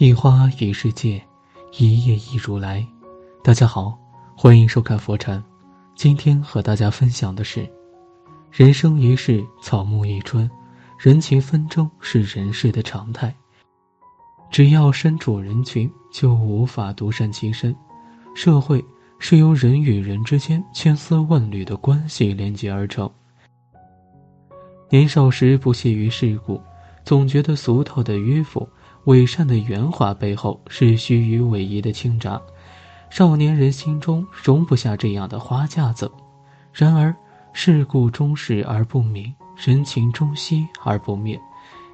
一花一世界，一叶一如来。大家好，欢迎收看佛禅。今天和大家分享的是：人生一世，草木一春，人情纷争是人世的常态。只要身处人群，就无法独善其身。社会是由人与人之间千丝万缕的关系连接而成。年少时不屑于世故，总觉得俗套的迂腐。伪善的圆滑背后是虚与委蛇的倾轧，少年人心中容不下这样的花架子。然而，世故终始而不明，人情终息而不灭。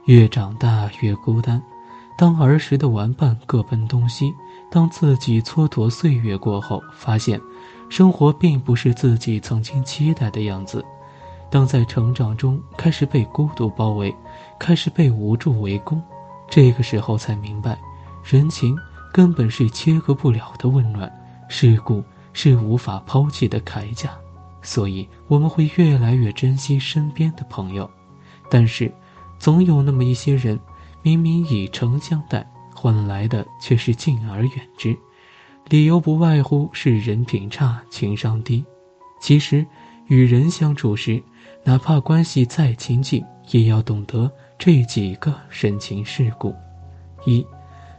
越长大越孤单。当儿时的玩伴各奔东西，当自己蹉跎岁月过后，发现生活并不是自己曾经期待的样子。当在成长中开始被孤独包围，开始被无助围攻。这个时候才明白，人情根本是切割不了的温暖，世故是无法抛弃的铠甲，所以我们会越来越珍惜身边的朋友。但是，总有那么一些人，明明以诚相待，换来的却是敬而远之，理由不外乎是人品差、情商低。其实，与人相处时，哪怕关系再亲近，也要懂得。这几个深情世故：一，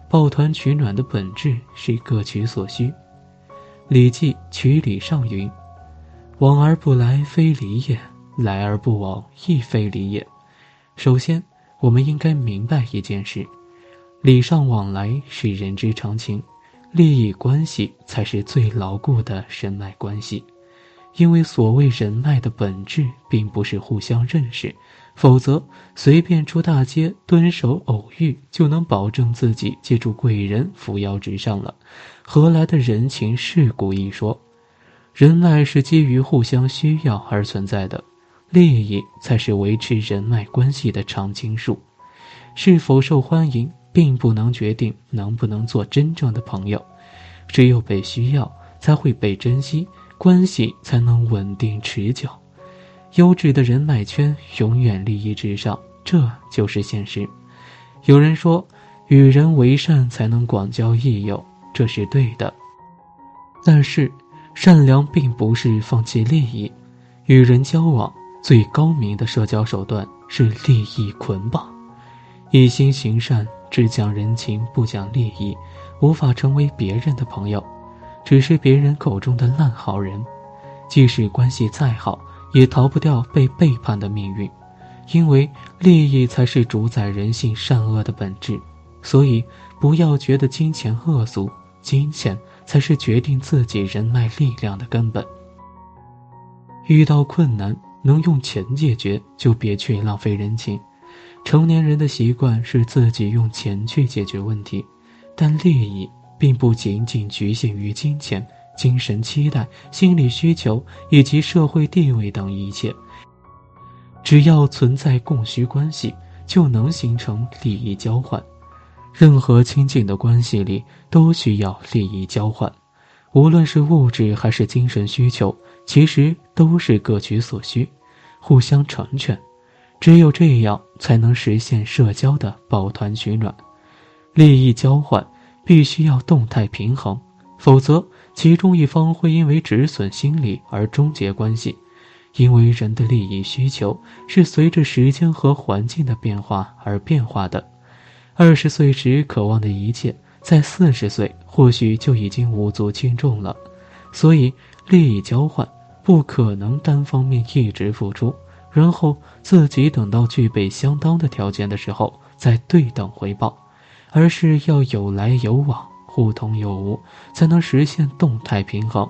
抱团取暖的本质是各取所需。《礼记·曲礼上》云：“往而不来，非礼也；来而不往，亦非礼也。”首先，我们应该明白一件事：礼尚往来是人之常情，利益关系才是最牢固的人脉关系。因为所谓人脉的本质，并不是互相认识。否则，随便出大街蹲守偶遇，就能保证自己借助贵人扶摇直上了，何来的人情世故一说？人脉是基于互相需要而存在的，利益才是维持人脉关系的常青树。是否受欢迎，并不能决定能不能做真正的朋友。只有被需要，才会被珍惜，关系才能稳定持久。优质的人脉圈永远利益至上，这就是现实。有人说，与人为善才能广交益友，这是对的。但是，善良并不是放弃利益。与人交往最高明的社交手段是利益捆绑。一心行善，只讲人情不讲利益，无法成为别人的朋友，只是别人口中的烂好人。即使关系再好。也逃不掉被背叛的命运，因为利益才是主宰人性善恶的本质。所以，不要觉得金钱恶俗，金钱才是决定自己人脉力量的根本。遇到困难能用钱解决，就别去浪费人情。成年人的习惯是自己用钱去解决问题，但利益并不仅仅局限于金钱。精神期待、心理需求以及社会地位等一切，只要存在供需关系，就能形成利益交换。任何亲近的关系里都需要利益交换，无论是物质还是精神需求，其实都是各取所需，互相成全。只有这样，才能实现社交的抱团取暖。利益交换必须要动态平衡。否则，其中一方会因为止损心理而终结关系，因为人的利益需求是随着时间和环境的变化而变化的。二十岁时渴望的一切，在四十岁或许就已经无足轻重了。所以，利益交换不可能单方面一直付出，然后自己等到具备相当的条件的时候再对等回报，而是要有来有往。互通有无，才能实现动态平衡。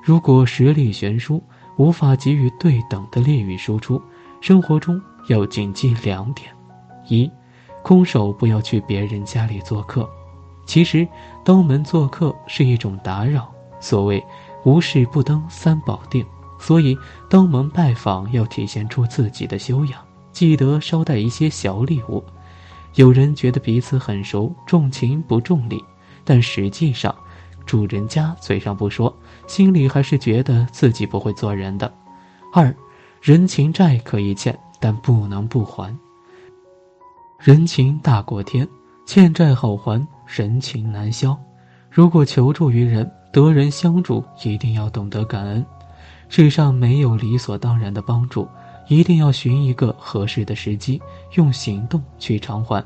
如果实力悬殊，无法给予对等的利益输出，生活中要谨记两点：一，空手不要去别人家里做客。其实，登门做客是一种打扰。所谓“无事不登三宝殿”，所以登门拜访要体现出自己的修养，记得捎带一些小礼物。有人觉得彼此很熟，重情不重礼。但实际上，主人家嘴上不说，心里还是觉得自己不会做人的。二，人情债可以欠，但不能不还。人情大过天，欠债好还，人情难消。如果求助于人，得人相助，一定要懂得感恩。世上没有理所当然的帮助，一定要寻一个合适的时机，用行动去偿还，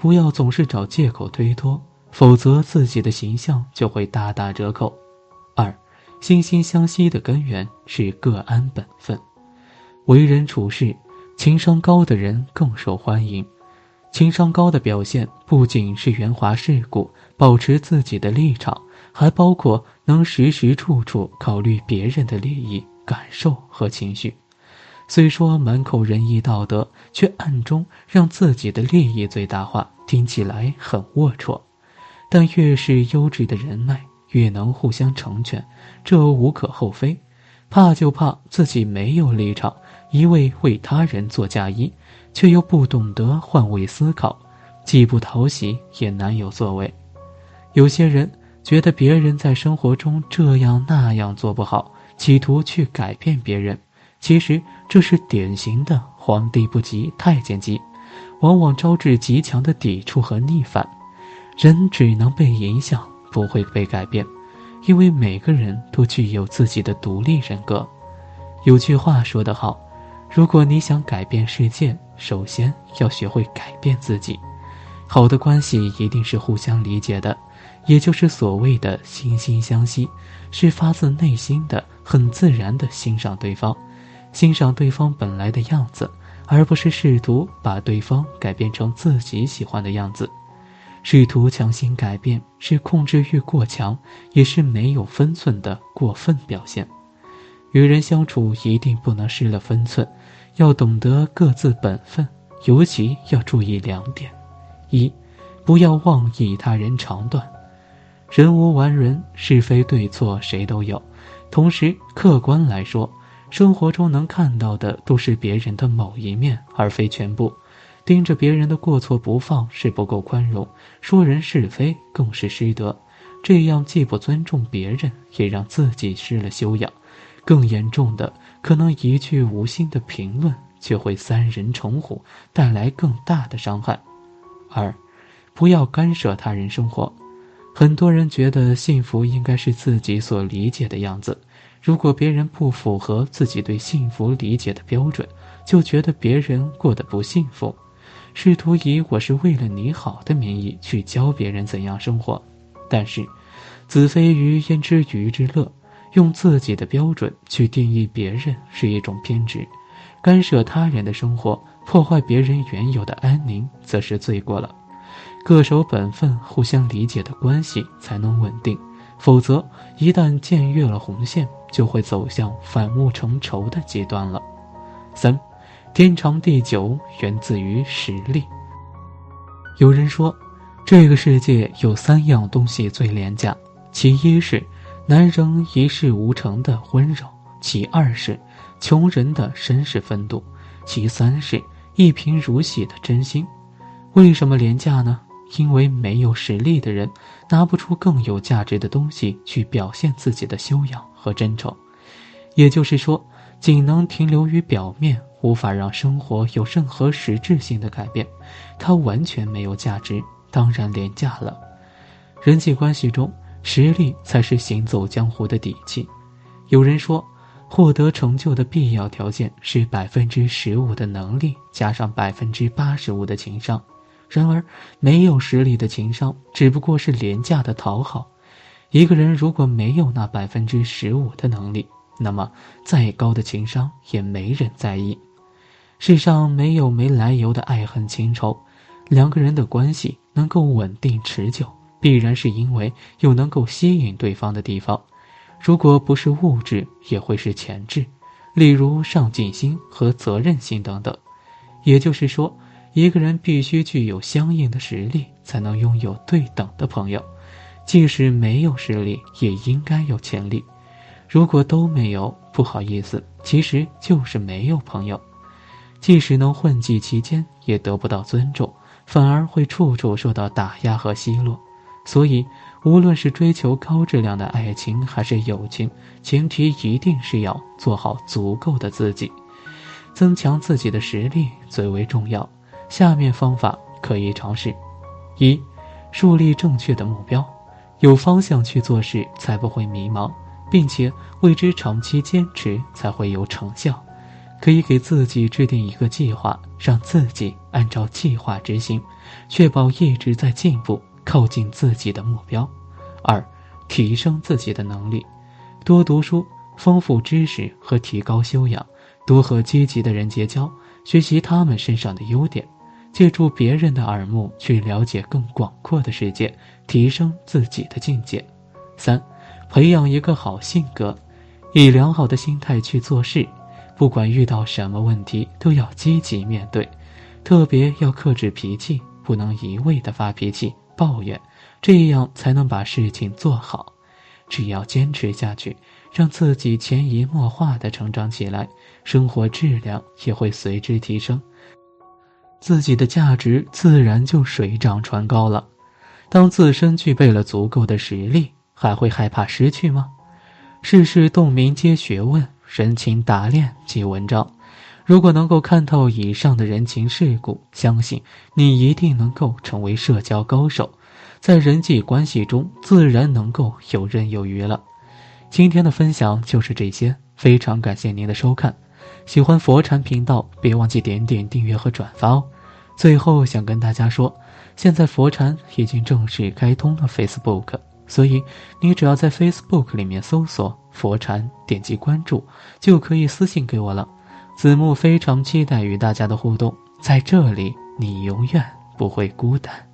不要总是找借口推脱，否则自己的形象就会大打折扣。二，惺惺相惜的根源是各安本分，为人处事，情商高的人更受欢迎。情商高的表现不仅是圆滑世故、保持自己的立场，还包括能时时处处考虑别人的利益、感受和情绪。虽说满口仁义道德，却暗中让自己的利益最大化，听起来很龌龊。但越是优质的人脉，越能互相成全，这无可厚非。怕就怕自己没有立场，一味为他人做嫁衣。却又不懂得换位思考，既不讨喜，也难有作为。有些人觉得别人在生活中这样那样做不好，企图去改变别人，其实这是典型的皇帝不急太监急，往往招致极强的抵触和逆反。人只能被影响，不会被改变，因为每个人都具有自己的独立人格。有句话说得好。如果你想改变世界，首先要学会改变自己。好的关系一定是互相理解的，也就是所谓的惺惺相惜，是发自内心的、很自然的欣赏对方，欣赏对方本来的样子，而不是试图把对方改变成自己喜欢的样子。试图强行改变，是控制欲过强，也是没有分寸的过分表现。与人相处一定不能失了分寸，要懂得各自本分，尤其要注意两点：一，不要妄议他人长短。人无完人，是非对错谁都有。同时，客观来说，生活中能看到的都是别人的某一面，而非全部。盯着别人的过错不放是不够宽容，说人是非更是失德。这样既不尊重别人，也让自己失了修养。更严重的，可能一句无心的评论，却会三人成虎，带来更大的伤害。二，不要干涉他人生活。很多人觉得幸福应该是自己所理解的样子，如果别人不符合自己对幸福理解的标准，就觉得别人过得不幸福，试图以“我是为了你好”的名义去教别人怎样生活。但是，子非鱼焉知鱼之乐？用自己的标准去定义别人是一种偏执，干涉他人的生活，破坏别人原有的安宁，则是罪过了。各守本分，互相理解的关系才能稳定，否则一旦僭越了红线，就会走向反目成仇的阶段了。三，天长地久源自于实力。有人说，这个世界有三样东西最廉价，其一是。男人一事无成的温柔，其二是穷人的绅士风度，其三是一贫如洗的真心。为什么廉价呢？因为没有实力的人拿不出更有价值的东西去表现自己的修养和真诚。也就是说，仅能停留于表面，无法让生活有任何实质性的改变，它完全没有价值，当然廉价了。人际关系中。实力才是行走江湖的底气。有人说，获得成就的必要条件是百分之十五的能力加上百分之八十五的情商。然而，没有实力的情商只不过是廉价的讨好。一个人如果没有那百分之十五的能力，那么再高的情商也没人在意。世上没有没来由的爱恨情仇，两个人的关系能够稳定持久。必然是因为有能够吸引对方的地方，如果不是物质，也会是潜质，例如上进心和责任心等等。也就是说，一个人必须具有相应的实力，才能拥有对等的朋友。即使没有实力，也应该有潜力。如果都没有，不好意思，其实就是没有朋友。即使能混迹其间，也得不到尊重，反而会处处受到打压和奚落。所以，无论是追求高质量的爱情还是友情，前提一定是要做好足够的自己，增强自己的实力最为重要。下面方法可以尝试：一，树立正确的目标，有方向去做事，才不会迷茫，并且为之长期坚持，才会有成效。可以给自己制定一个计划，让自己按照计划执行，确保一直在进步，靠近自己的目标。二，提升自己的能力，多读书，丰富知识和提高修养，多和积极的人结交，学习他们身上的优点。借助别人的耳目去了解更广阔的世界，提升自己的境界。三，培养一个好性格，以良好的心态去做事，不管遇到什么问题都要积极面对，特别要克制脾气，不能一味的发脾气抱怨，这样才能把事情做好。只要坚持下去，让自己潜移默化的成长起来，生活质量也会随之提升。自己的价值自然就水涨船高了。当自身具备了足够的实力，还会害怕失去吗？世事洞明皆学问，人情打练即文章。如果能够看透以上的人情世故，相信你一定能够成为社交高手，在人际关系中自然能够游刃有余了。今天的分享就是这些，非常感谢您的收看。喜欢佛禅频道，别忘记点点订阅和转发哦。最后想跟大家说，现在佛禅已经正式开通了 Facebook，所以你只要在 Facebook 里面搜索“佛禅”，点击关注，就可以私信给我了。子木非常期待与大家的互动，在这里你永远不会孤单。